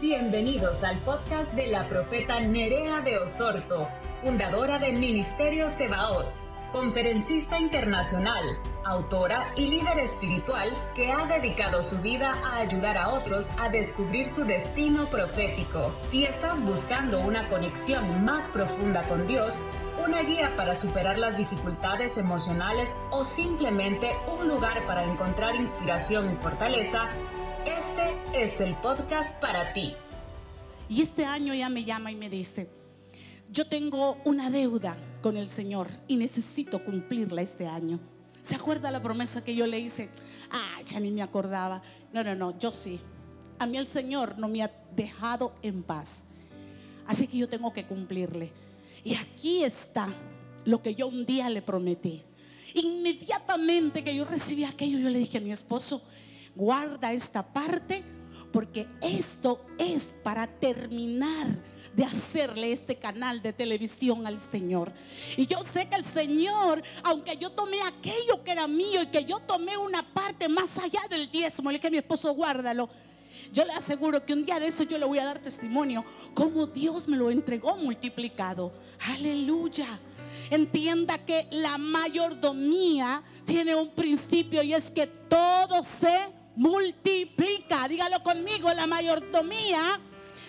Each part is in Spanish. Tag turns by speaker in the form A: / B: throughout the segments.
A: Bienvenidos al podcast de la profeta Nerea de Osorto, fundadora de Ministerio Sebaot, conferencista internacional, autora y líder espiritual que ha dedicado su vida a ayudar a otros a descubrir su destino profético. Si estás buscando una conexión más profunda con Dios, una guía para superar las dificultades emocionales o simplemente un lugar para encontrar inspiración y fortaleza, este es el podcast para ti.
B: Y este año ya me llama y me dice, yo tengo una deuda con el Señor y necesito cumplirla este año. ¿Se acuerda la promesa que yo le hice? Ah, ya ni me acordaba. No, no, no, yo sí. A mí el Señor no me ha dejado en paz. Así que yo tengo que cumplirle. Y aquí está lo que yo un día le prometí. Inmediatamente que yo recibí aquello, yo le dije a mi esposo, guarda esta parte porque esto es para terminar de hacerle este canal de televisión al Señor. Y yo sé que el Señor, aunque yo tomé aquello que era mío y que yo tomé una parte más allá del diezmo, le a mi esposo, guárdalo. Yo le aseguro que un día de eso yo le voy a dar testimonio como Dios me lo entregó multiplicado. Aleluya. Entienda que la mayordomía tiene un principio y es que todo se multiplica. Dígalo conmigo, la mayordomía,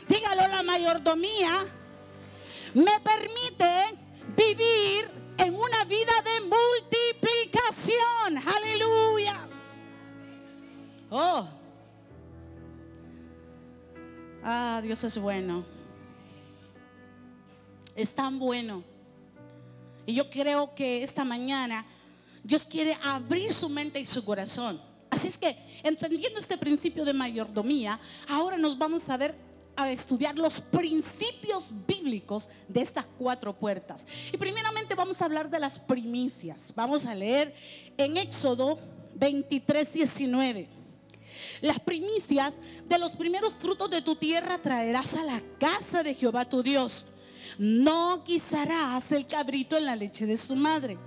B: dígalo la mayordomía, me permite vivir en una vida de multiplicación. Aleluya. Oh. Ah, Dios es bueno. Es tan bueno. Y yo creo que esta mañana Dios quiere abrir su mente y su corazón Así es que, entendiendo este principio de mayordomía, ahora nos vamos a ver a estudiar los principios bíblicos de estas cuatro puertas. Y primeramente vamos a hablar de las primicias. Vamos a leer en Éxodo 23, 19. Las primicias de los primeros frutos de tu tierra traerás a la casa de Jehová tu Dios. No guisarás el cabrito en la leche de su madre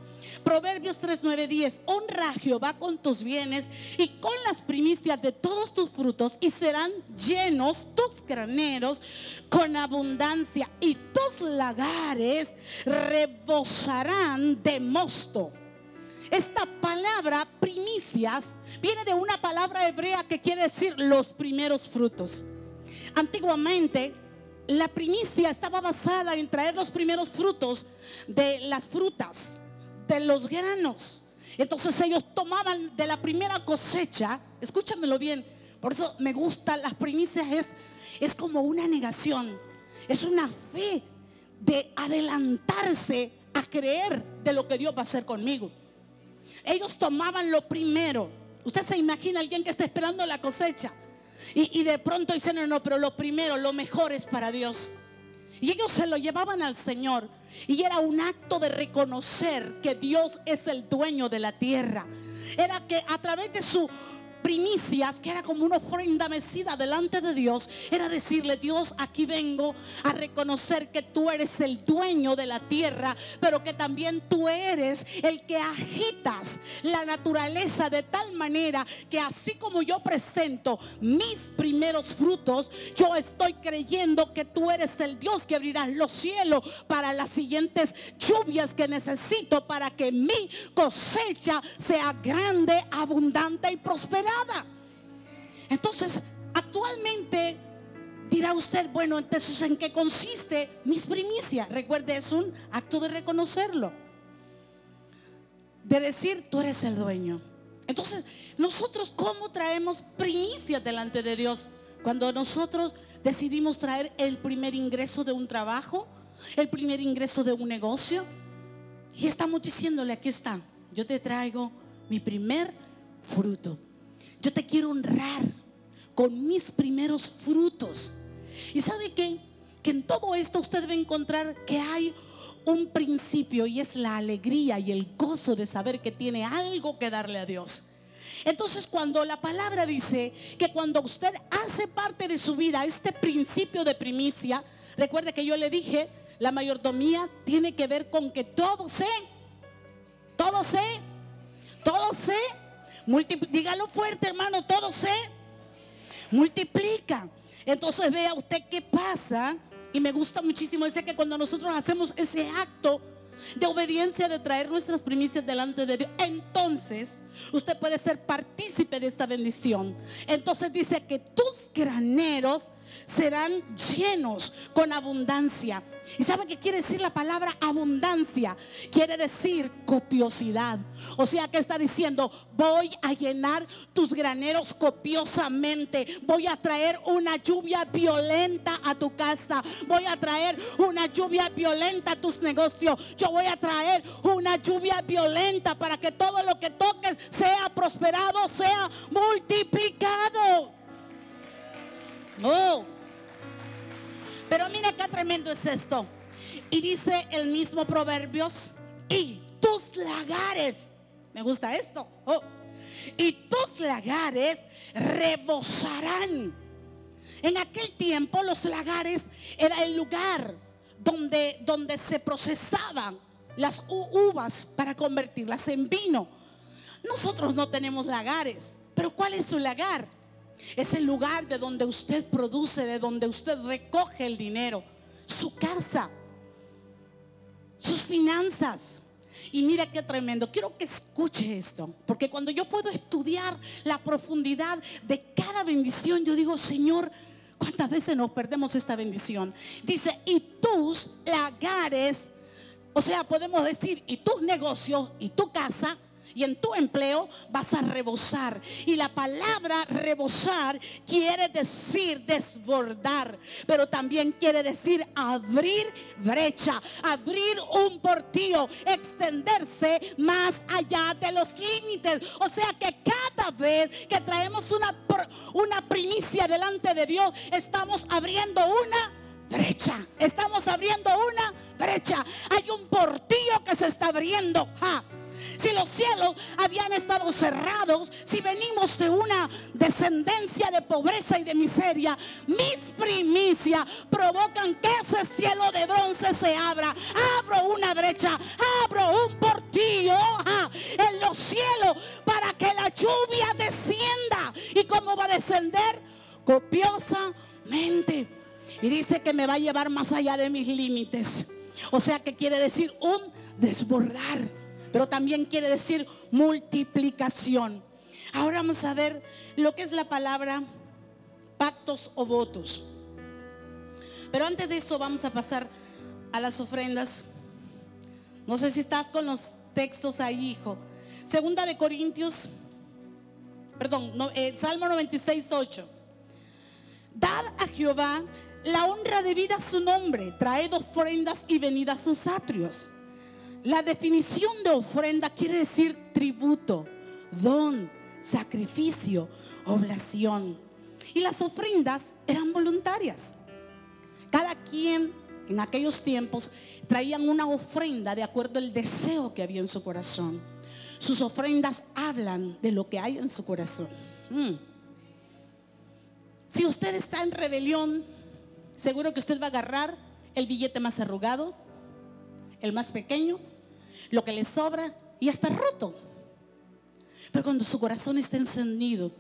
B: Proverbios 3, 9, 10. Honra a Jehová con tus bienes y con las primicias de todos tus frutos y serán llenos tus graneros con abundancia y tus lagares rebosarán de mosto. Esta palabra primicias viene de una palabra hebrea que quiere decir los primeros frutos. Antiguamente la primicia estaba basada en traer los primeros frutos de las frutas de los granos. Entonces ellos tomaban de la primera cosecha, escúchamelo bien, por eso me gusta las primicias, es, es como una negación, es una fe de adelantarse a creer de lo que Dios va a hacer conmigo. Ellos tomaban lo primero. Usted se imagina alguien que está esperando la cosecha y, y de pronto dicen, no, no, pero lo primero, lo mejor es para Dios. Y ellos se lo llevaban al Señor. Y era un acto de reconocer que Dios es el dueño de la tierra. Era que a través de su primicias, que era como una ofrenda mecida delante de Dios, era decirle, Dios, aquí vengo a reconocer que tú eres el dueño de la tierra, pero que también tú eres el que agitas la naturaleza de tal manera que así como yo presento mis primeros frutos, yo estoy creyendo que tú eres el Dios que abrirás los cielos para las siguientes lluvias que necesito para que mi cosecha sea grande, abundante y prosperada. Entonces, actualmente dirá usted, bueno, entonces ¿en qué consiste mis primicias? Recuerde, es un acto de reconocerlo. De decir, tú eres el dueño. Entonces, nosotros cómo traemos primicias delante de Dios? Cuando nosotros decidimos traer el primer ingreso de un trabajo, el primer ingreso de un negocio, y estamos diciéndole, aquí está, yo te traigo mi primer fruto. Yo te quiero honrar con mis primeros frutos. Y sabe qué? Que en todo esto usted va a encontrar que hay un principio y es la alegría y el gozo de saber que tiene algo que darle a Dios. Entonces cuando la palabra dice que cuando usted hace parte de su vida este principio de primicia, recuerde que yo le dije, la mayordomía tiene que ver con que todo se, todo se, todo dígalo fuerte, hermano, todo se multiplica. Entonces vea usted qué pasa. Y me gusta muchísimo, dice que cuando nosotros hacemos ese acto de obediencia, de traer nuestras primicias delante de Dios, entonces usted puede ser partícipe de esta bendición. Entonces dice que tus graneros serán llenos con abundancia. ¿Y sabe qué quiere decir la palabra abundancia? Quiere decir copiosidad. O sea que está diciendo, voy a llenar tus graneros copiosamente. Voy a traer una lluvia violenta a tu casa. Voy a traer una lluvia violenta a tus negocios. Yo voy a traer una lluvia violenta para que todo lo que toques sea prosperado, sea multiplicado. Oh. Pero mira qué tremendo es esto. Y dice el mismo Proverbios, y tus lagares, me gusta esto, oh, y tus lagares rebosarán. En aquel tiempo los lagares era el lugar donde, donde se procesaban las uvas para convertirlas en vino. Nosotros no tenemos lagares, pero ¿cuál es su lagar? Es el lugar de donde usted produce, de donde usted recoge el dinero. Su casa. Sus finanzas. Y mira qué tremendo. Quiero que escuche esto. Porque cuando yo puedo estudiar la profundidad de cada bendición, yo digo, Señor, ¿cuántas veces nos perdemos esta bendición? Dice, y tus lagares, o sea, podemos decir, y tus negocios, y tu casa, y en tu empleo vas a rebosar. Y la palabra rebosar quiere decir desbordar, pero también quiere decir abrir brecha, abrir un portillo, extenderse más allá de los límites. O sea que cada vez que traemos una, una primicia delante de Dios, estamos abriendo una brecha. Estamos abriendo una brecha. Hay un portillo que se está abriendo. Si los cielos habían estado cerrados, si venimos de una descendencia de pobreza y de miseria, mis primicias provocan que ese cielo de bronce se abra. Abro una brecha, abro un portillo en los cielos para que la lluvia descienda. ¿Y cómo va a descender? Copiosamente. Y dice que me va a llevar más allá de mis límites. O sea que quiere decir un desbordar pero también quiere decir multiplicación. Ahora vamos a ver lo que es la palabra pactos o votos. Pero antes de eso vamos a pasar a las ofrendas. No sé si estás con los textos ahí, hijo. Segunda de Corintios, perdón, eh, Salmo 96, 8. Dad a Jehová la honra debida a su nombre, traed ofrendas y venid a sus atrios. La definición de ofrenda quiere decir tributo, don, sacrificio, oblación. Y las ofrendas eran voluntarias. Cada quien en aquellos tiempos traían una ofrenda de acuerdo al deseo que había en su corazón. Sus ofrendas hablan de lo que hay en su corazón. Mm. Si usted está en rebelión, seguro que usted va a agarrar el billete más arrugado, el más pequeño, lo que le sobra y hasta roto. Pero cuando su corazón está encendido,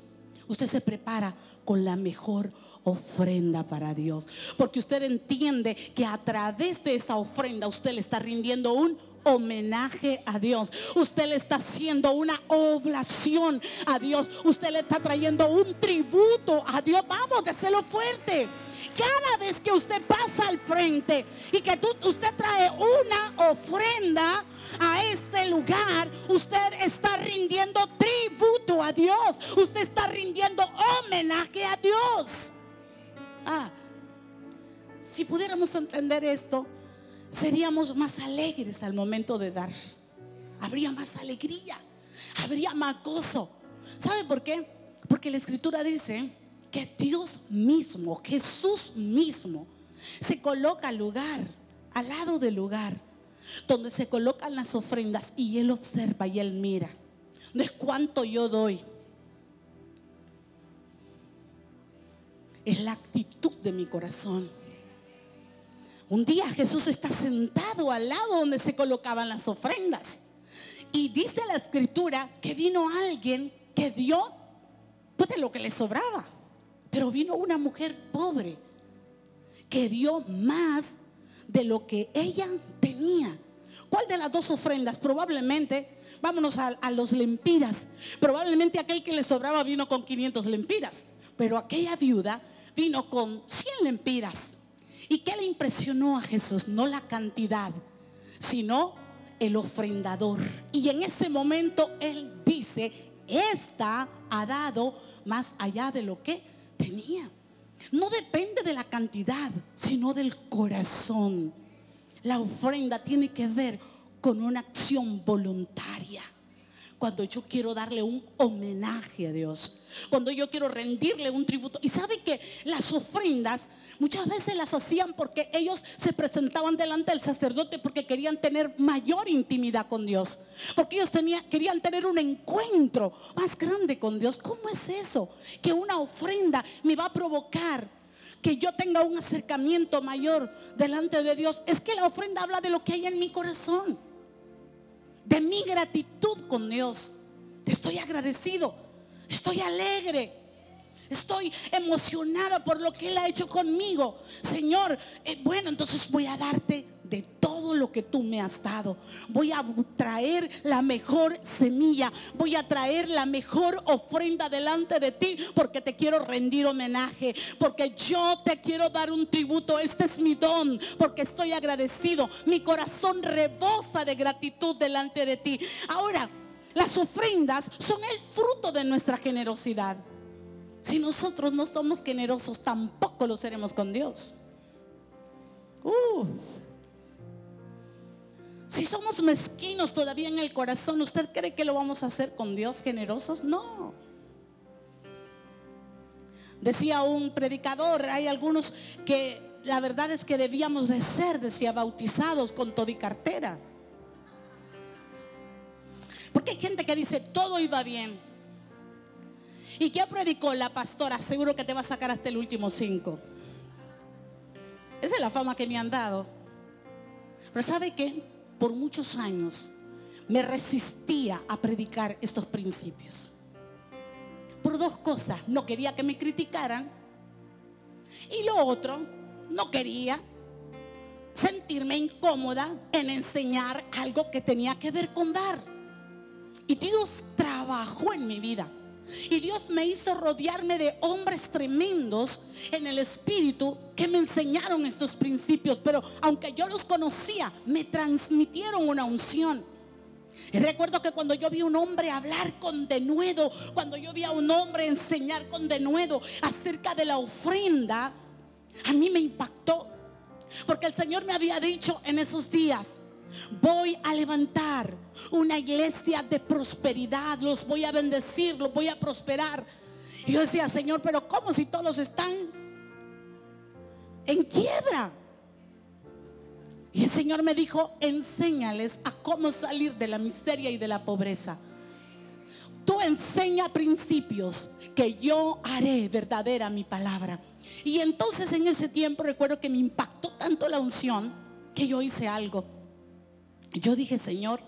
B: usted se prepara con la mejor ofrenda para Dios. Porque usted entiende que a través de esa ofrenda usted le está rindiendo un homenaje a Dios. Usted le está haciendo una oblación a Dios. Usted le está trayendo un tributo a Dios. Vamos, déselo fuerte. Cada vez que usted pasa al frente y que usted trae una ofrenda a este lugar, usted está rindiendo tributo a Dios. Usted está rindiendo homenaje a Dios. Ah, si pudiéramos entender esto, seríamos más alegres al momento de dar. Habría más alegría, habría más gozo. ¿Sabe por qué? Porque la escritura dice que Dios mismo, Jesús mismo, se coloca al lugar, al lado del lugar, donde se colocan las ofrendas y Él observa y Él mira. No es cuánto yo doy. Es la actitud de mi corazón. Un día Jesús está sentado al lado donde se colocaban las ofrendas. Y dice la escritura que vino alguien que dio pues, de lo que le sobraba Pero vino una mujer pobre que dio más de lo que ella tenía. ¿Cuál de las dos ofrendas? Probablemente, vámonos a, los lempiras. Probablemente aquel que le sobraba vino con 500 lempiras. Pero aquella viuda vino con 100 lempiras. ¿Y qué le impresionó a Jesús? No la cantidad, sino el ofrendador. Y en ese momento Él dice, esta ha dado más allá de lo que tenía. No depende de la cantidad, sino del corazón. La ofrenda tiene que ver con una acción voluntaria. Cuando yo quiero darle un homenaje a Dios. Cuando yo quiero rendirle un tributo. Y sabe que las ofrendas Muchas veces las hacían porque ellos se presentaban delante del sacerdote porque querían tener mayor intimidad con Dios. Porque ellos querían tener un encuentro más grande con Dios. ¿Cómo es eso? Que una ofrenda me va a provocar que yo tenga un acercamiento mayor delante de Dios. Es que la ofrenda habla de lo que hay en mi corazón. De mi gratitud con Dios. Estoy agradecido. Estoy alegre. Estoy emocionada por lo que Él ha hecho conmigo. Señor, eh, bueno, entonces voy a darte de todo lo que tú me has dado. Voy a traer la mejor semilla. Voy a traer la mejor ofrenda delante de ti porque te quiero rendir homenaje. Porque yo te quiero dar un tributo. Este es mi don. Porque estoy agradecido. Mi corazón rebosa de gratitud delante de ti. Ahora, las ofrendas son el fruto de nuestra generosidad. Si nosotros no somos generosos, tampoco lo seremos con Dios. Si somos mezquinos todavía en el corazón, ¿usted cree que lo vamos a hacer con Dios generosos? No. Decía un predicador, hay algunos que la verdad es que debíamos de ser, decía, bautizados con todo y cartera. Porque hay gente que dice, todo iba bien. ¿Y qué predicó la pastora? Seguro que te va a sacar hasta el último cinco. Esa es la fama que me han dado. Pero ¿sabe qué? Por muchos años me resistía a predicar estos principios. Por dos cosas. No quería que me criticaran. Y lo otro, no quería sentirme incómoda en enseñar algo que tenía que ver con dar. Y Dios trabajó en mi vida. Y Dios me hizo rodearme de hombres tremendos en el espíritu que me enseñaron estos principios. Pero aunque yo los conocía, me transmitieron una unción. Y recuerdo que cuando yo vi a un hombre hablar con denuedo, cuando yo vi a un hombre enseñar con denuedo acerca de la ofrenda, a mí me impactó. Porque el Señor me había dicho en esos días, voy a levantar una iglesia de prosperidad, los voy a bendecir, los voy a prosperar. Y yo decía, Señor, pero ¿cómo si todos están en quiebra? Y el Señor me dijo, enséñales a cómo salir de la miseria y de la pobreza. Tú enseña principios que yo haré verdadera mi palabra. Y entonces en ese tiempo recuerdo que me impactó tanto la unción que yo hice algo. Yo dije, Señor,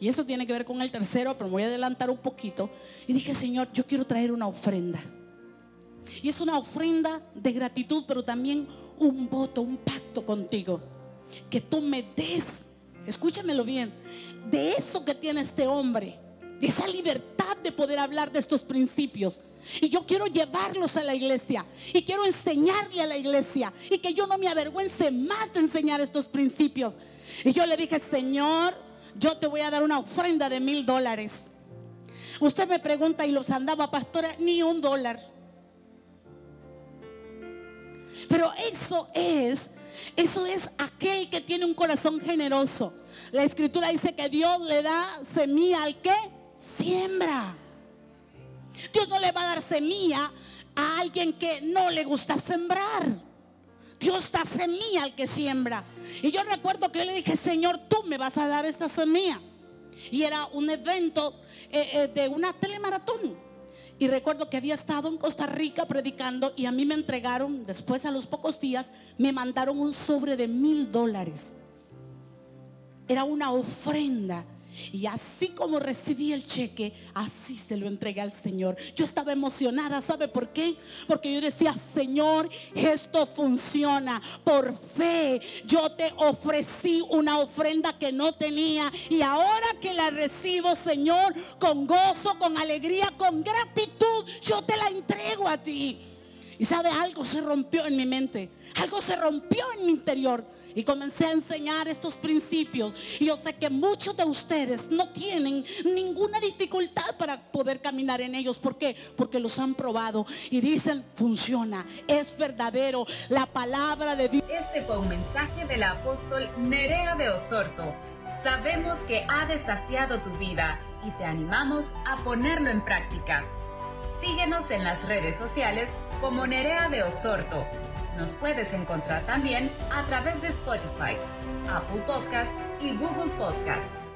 B: y eso tiene que ver con el tercero, pero me voy a adelantar un poquito. Y dije, Señor, yo quiero traer una ofrenda. Y es una ofrenda de gratitud, pero también un voto, un pacto contigo. Que tú me des, escúchamelo bien, de eso que tiene este hombre, de esa libertad de poder hablar de estos principios. Y yo quiero llevarlos a la iglesia. Y quiero enseñarle a la iglesia. Y que yo no me avergüence más de enseñar estos principios. Y yo le dije, Señor, yo te voy a dar una ofrenda de mil dólares. Usted me pregunta, ¿y los andaba pastora? Ni un dólar. Pero eso es, eso es aquel que tiene un corazón generoso. La escritura dice que Dios le da semilla al que siembra. Dios no le va a dar semilla a alguien que no le gusta sembrar. Dios da semilla al que siembra. Y yo recuerdo que yo le dije, Señor, tú me vas a dar esta semilla. Y era un evento eh, eh, de una telemaratón. Y recuerdo que había estado en Costa Rica predicando y a mí me entregaron, después a los pocos días, me mandaron un sobre de mil dólares. Era una ofrenda Y así como recibí el cheque, así se lo entregué al Señor. Yo estaba emocionada, ¿sabe por qué? Porque yo decía, Señor, esto funciona. Por fe, yo te ofrecí una ofrenda que no tenía. Y ahora que la recibo, Señor, con gozo, con alegría, con gratitud, yo te la entrego a ti. Y sabe, algo se rompió en mi mente. Algo se rompió en mi interior. Y comencé a enseñar estos principios. Y yo sé que muchos de ustedes no tienen ninguna dificultad para poder caminar en ellos. ¿Por qué? Porque los han probado y dicen, funciona, es verdadero. La palabra de Dios.
A: Este fue un mensaje del apóstol Nerea de Osorto. Sabemos que ha desafiado tu vida y te animamos a ponerlo en práctica. Síguenos en las redes sociales como Nerea de Osorto nos puedes encontrar también a través de Spotify, Apple Podcast y Google Podcast.